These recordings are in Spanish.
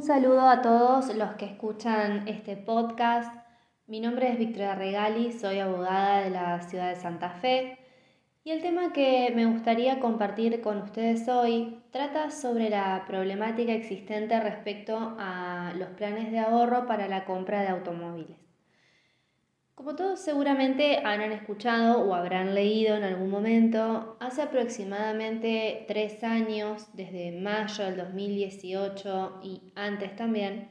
Un saludo a todos los que escuchan este podcast. Mi nombre es Victoria Regali, soy abogada de la ciudad de Santa Fe y el tema que me gustaría compartir con ustedes hoy trata sobre la problemática existente respecto a los planes de ahorro para la compra de automóviles. Como todos seguramente habrán escuchado o habrán leído en algún momento, hace aproximadamente tres años, desde mayo del 2018 y antes también,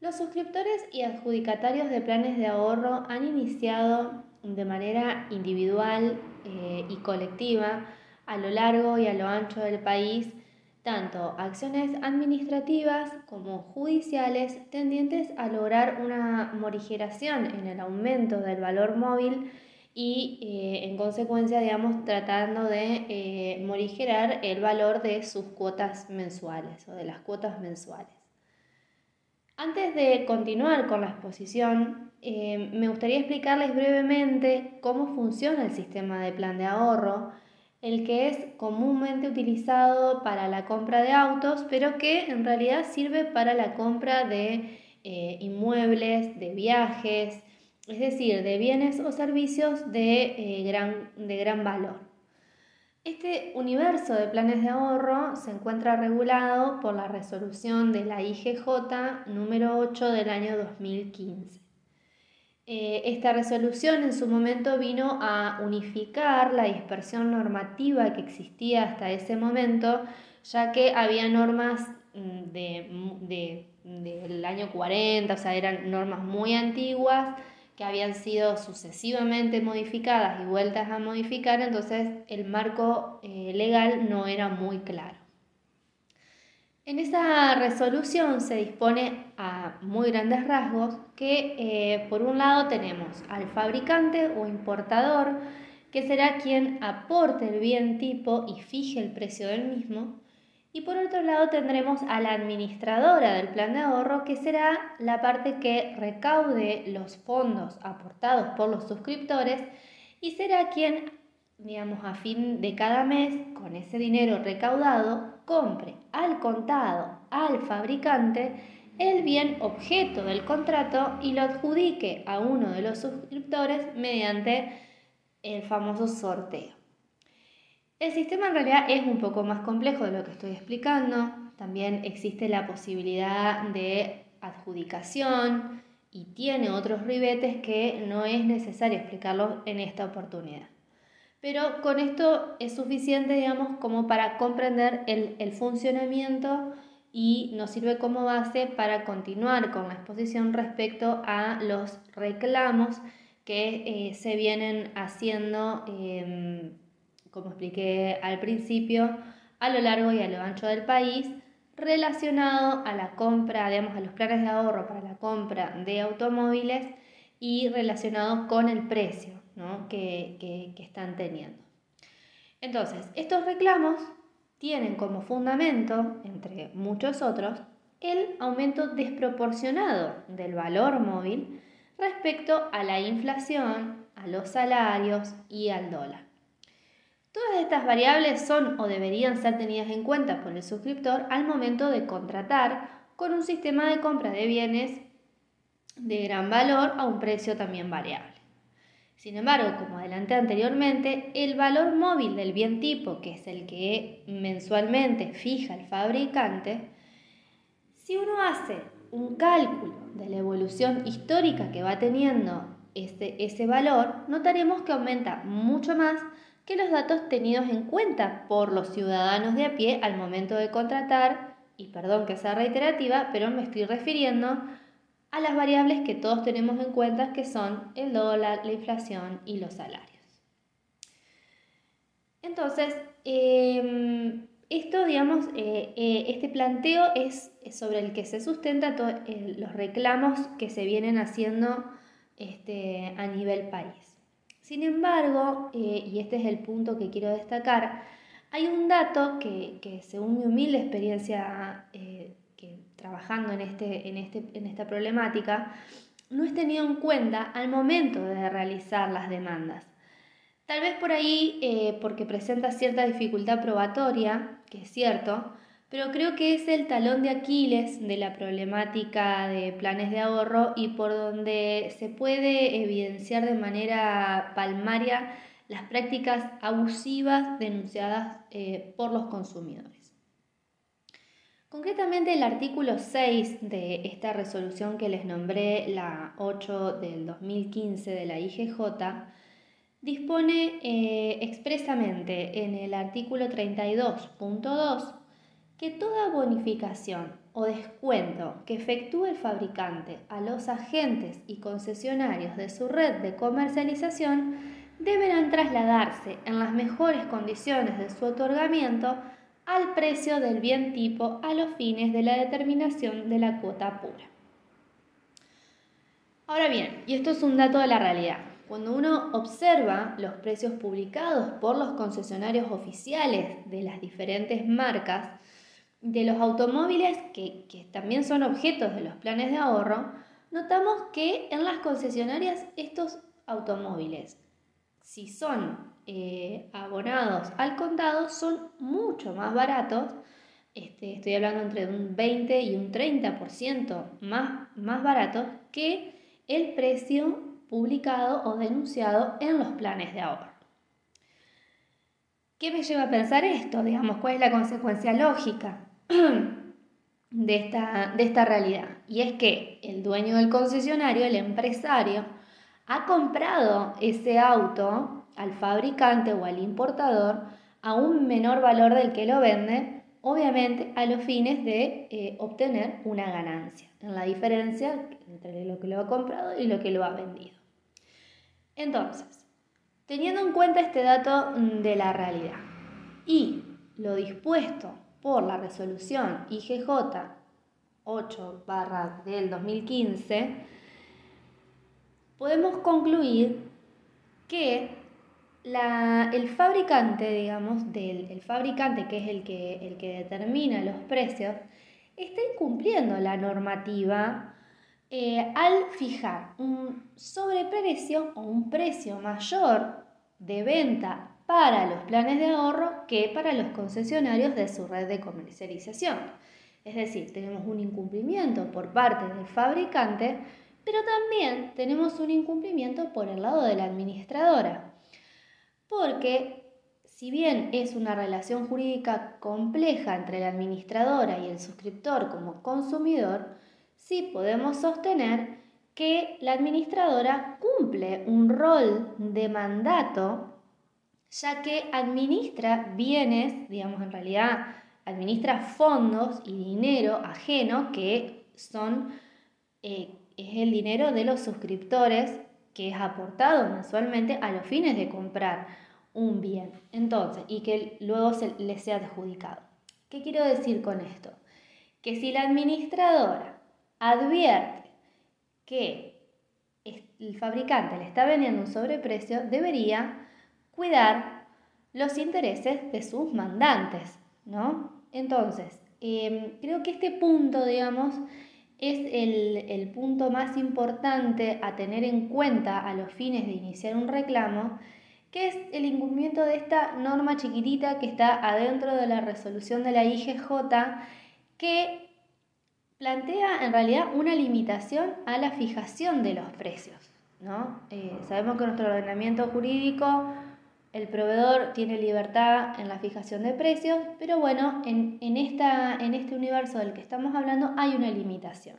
los suscriptores y adjudicatarios de planes de ahorro han iniciado de manera individual eh, y colectiva a lo largo y a lo ancho del país tanto acciones administrativas como judiciales tendientes a lograr una morigeración en el aumento del valor móvil y eh, en consecuencia, digamos, tratando de eh, morigerar el valor de sus cuotas mensuales o de las cuotas mensuales. Antes de continuar con la exposición, eh, me gustaría explicarles brevemente cómo funciona el sistema de plan de ahorro el que es comúnmente utilizado para la compra de autos, pero que en realidad sirve para la compra de eh, inmuebles, de viajes, es decir, de bienes o servicios de, eh, gran, de gran valor. Este universo de planes de ahorro se encuentra regulado por la resolución de la IGJ número 8 del año 2015. Eh, esta resolución en su momento vino a unificar la dispersión normativa que existía hasta ese momento, ya que había normas mm, de, del año 40, o sea, eran normas muy antiguas que habían sido sucesivamente modificadas y vueltas a modificar, entonces el marco eh, legal no era muy claro. En esa resolución se dispone a muy grandes rasgos que eh, por un lado tenemos al fabricante o importador, que será quien aporte el bien tipo y fije el precio del mismo, y por otro lado tendremos a la administradora del plan de ahorro, que será la parte que recaude los fondos aportados por los suscriptores y será quien digamos, a fin de cada mes, con ese dinero recaudado, compre al contado al fabricante el bien objeto del contrato y lo adjudique a uno de los suscriptores mediante el famoso sorteo. El sistema en realidad es un poco más complejo de lo que estoy explicando. También existe la posibilidad de adjudicación y tiene otros ribetes que no es necesario explicarlos en esta oportunidad pero con esto es suficiente, digamos, como para comprender el, funcionamiento y nos sirve como base para continuar con la exposición respecto a los reclamos que eh, se vienen haciendo, em, como expliqué al principio, a lo largo y a lo ancho del país, relacionado a la compra, digamos, a los planes de ahorro para la compra de automóviles y relacionados con el precio que, están teniendo. Entonces, estos reclamos tienen como fundamento, entre muchos otros, el aumento desproporcionado del valor móvil respecto a la inflación, a los salarios y al dólar. Todas estas variables son o deberían ser tenidas en cuenta por el suscriptor al momento de contratar con un sistema de compra de bienes de gran valor a un precio también variable. Sin embargo, como adelanté anteriormente, el valor móvil del bien tipo, que es el que mensualmente fija el fabricante, si uno hace un cálculo de la evolución histórica que va teniendo ese, ese valor, notaremos que aumenta mucho más que los datos tenidos en cuenta por los ciudadanos de a pie al momento de contratar, y perdón que sea reiterativa, pero me estoy refiriendo a las variables que todos tenemos en cuenta, que son el dólar, la inflación y los salarios. Entonces, em, esto, digamos, eh, eh, este planteo es sobre el que se sustenta todos los reclamos que se vienen haciendo este, a nivel país. Sin embargo, eh, y este es el punto que quiero destacar, hay un dato que, que según mi humilde experiencia trabajando en, este, en, este, en esta problemática, no es tenido en cuenta al momento de realizar las demandas. Tal vez por ahí eh, porque presenta cierta dificultad probatoria, que es cierto, pero creo que es el talón de Aquiles de la problemática de planes de ahorro y por donde se puede evidenciar de manera palmaria las prácticas abusivas denunciadas eh, por los consumidores. Concretamente el artículo 6 de esta resolución que les nombré, la 8 del 2015 de la IGJ, dispone eh, expresamente en el artículo 32.2 que toda bonificación o descuento que efectúe el fabricante a los agentes y concesionarios de su red de comercialización deberán trasladarse en las mejores condiciones de su otorgamiento al precio del bien tipo a los fines de la determinación de la cuota pura. Ahora bien, y esto es un dato de la realidad, cuando uno observa los precios publicados por los concesionarios oficiales de las diferentes marcas, de los automóviles que, que, también son objetos de los planes de ahorro, notamos que en las concesionarias estos automóviles, si son eh, abonados al contado, son mucho más baratos. Este, estoy hablando entre un 20 y un 30% más, más baratos que el precio publicado o denunciado en los planes de ahorro. ¿Qué me lleva a pensar esto? Digamos, ¿cuál es la consecuencia lógica de esta, de esta realidad? Y es que el dueño del concesionario, el empresario, ha comprado ese auto al fabricante o al importador a un menor valor del que lo vende, obviamente a los fines de eh, obtener una ganancia, en la diferencia entre lo que lo ha comprado y lo que lo ha vendido. Entonces, teniendo en cuenta este dato de la realidad y lo dispuesto por la resolución IGJ 8 barra del 2015, podemos concluir que el fabricante, digamos, del el fabricante que es el que, el que determina los precios, está incumpliendo la normativa eh, al fijar un sobreprecio o un precio mayor de venta para los planes de ahorro que para los concesionarios de su red de comercialización. Es decir, tenemos un incumplimiento por parte del fabricante, pero también tenemos un incumplimiento por el lado de la administradora. Porque si bien es una relación jurídica compleja entre la administradora y el suscriptor como consumidor, sí podemos sostener que la administradora cumple un rol de mandato, ya que administra bienes, digamos en realidad, administra fondos y dinero ajeno que son, eh, es el dinero de los suscriptores que es aportado mensualmente a los fines de comprar un bien. Entonces, y que luego se le sea adjudicado. ¿Qué quiero decir con esto? Que si la administradora advierte que el fabricante le está vendiendo un sobreprecio, debería cuidar los intereses de sus mandantes, ¿no? Entonces, em, creo que este punto, digamos, es el, el punto más importante a tener en cuenta a los fines de iniciar un reclamo, que es el incumplimiento de esta norma chiquitita que está adentro de la resolución de la IGJ, que plantea en realidad una limitación a la fijación de los precios. ¿no? Eh, sabemos que nuestro ordenamiento jurídico, el proveedor tiene libertad en la fijación de precios, pero bueno, en, esta, en este universo del que estamos hablando hay una limitación,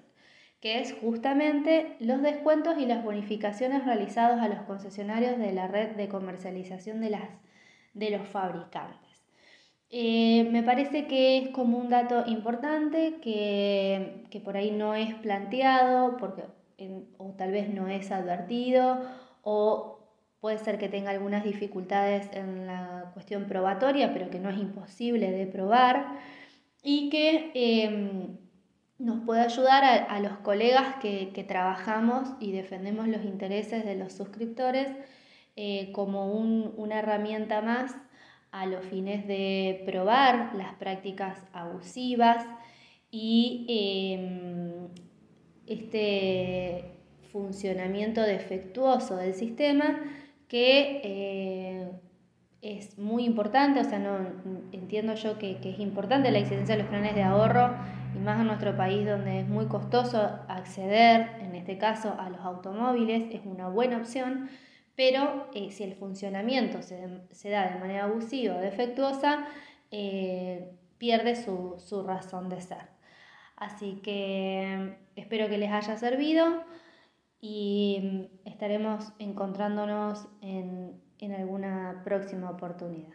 que es justamente los descuentos y las bonificaciones realizados a los concesionarios de la red de comercialización de, las, de los fabricantes. Eh, me parece que es como un dato importante que, que por ahí no es planteado porque, o tal vez no es advertido o puede ser que tenga algunas dificultades en la cuestión probatoria, pero que no es imposible de probar. Y que em, nos puede ayudar a, los colegas que, trabajamos y defendemos los intereses de los suscriptores eh, como un, una herramienta más a los fines de probar las prácticas abusivas y em, este funcionamiento defectuoso del sistema que eh, es muy importante, o sea, no entiendo yo que, que, es importante la existencia de los planes de ahorro y más en nuestro país donde es muy costoso acceder, en este caso, a los automóviles, es una buena opción, pero eh, si el funcionamiento se, se, da de manera abusiva o defectuosa, eh, pierde su, su razón de ser. Así que espero que les haya servido y estaremos encontrándonos en, en alguna próxima oportunidad.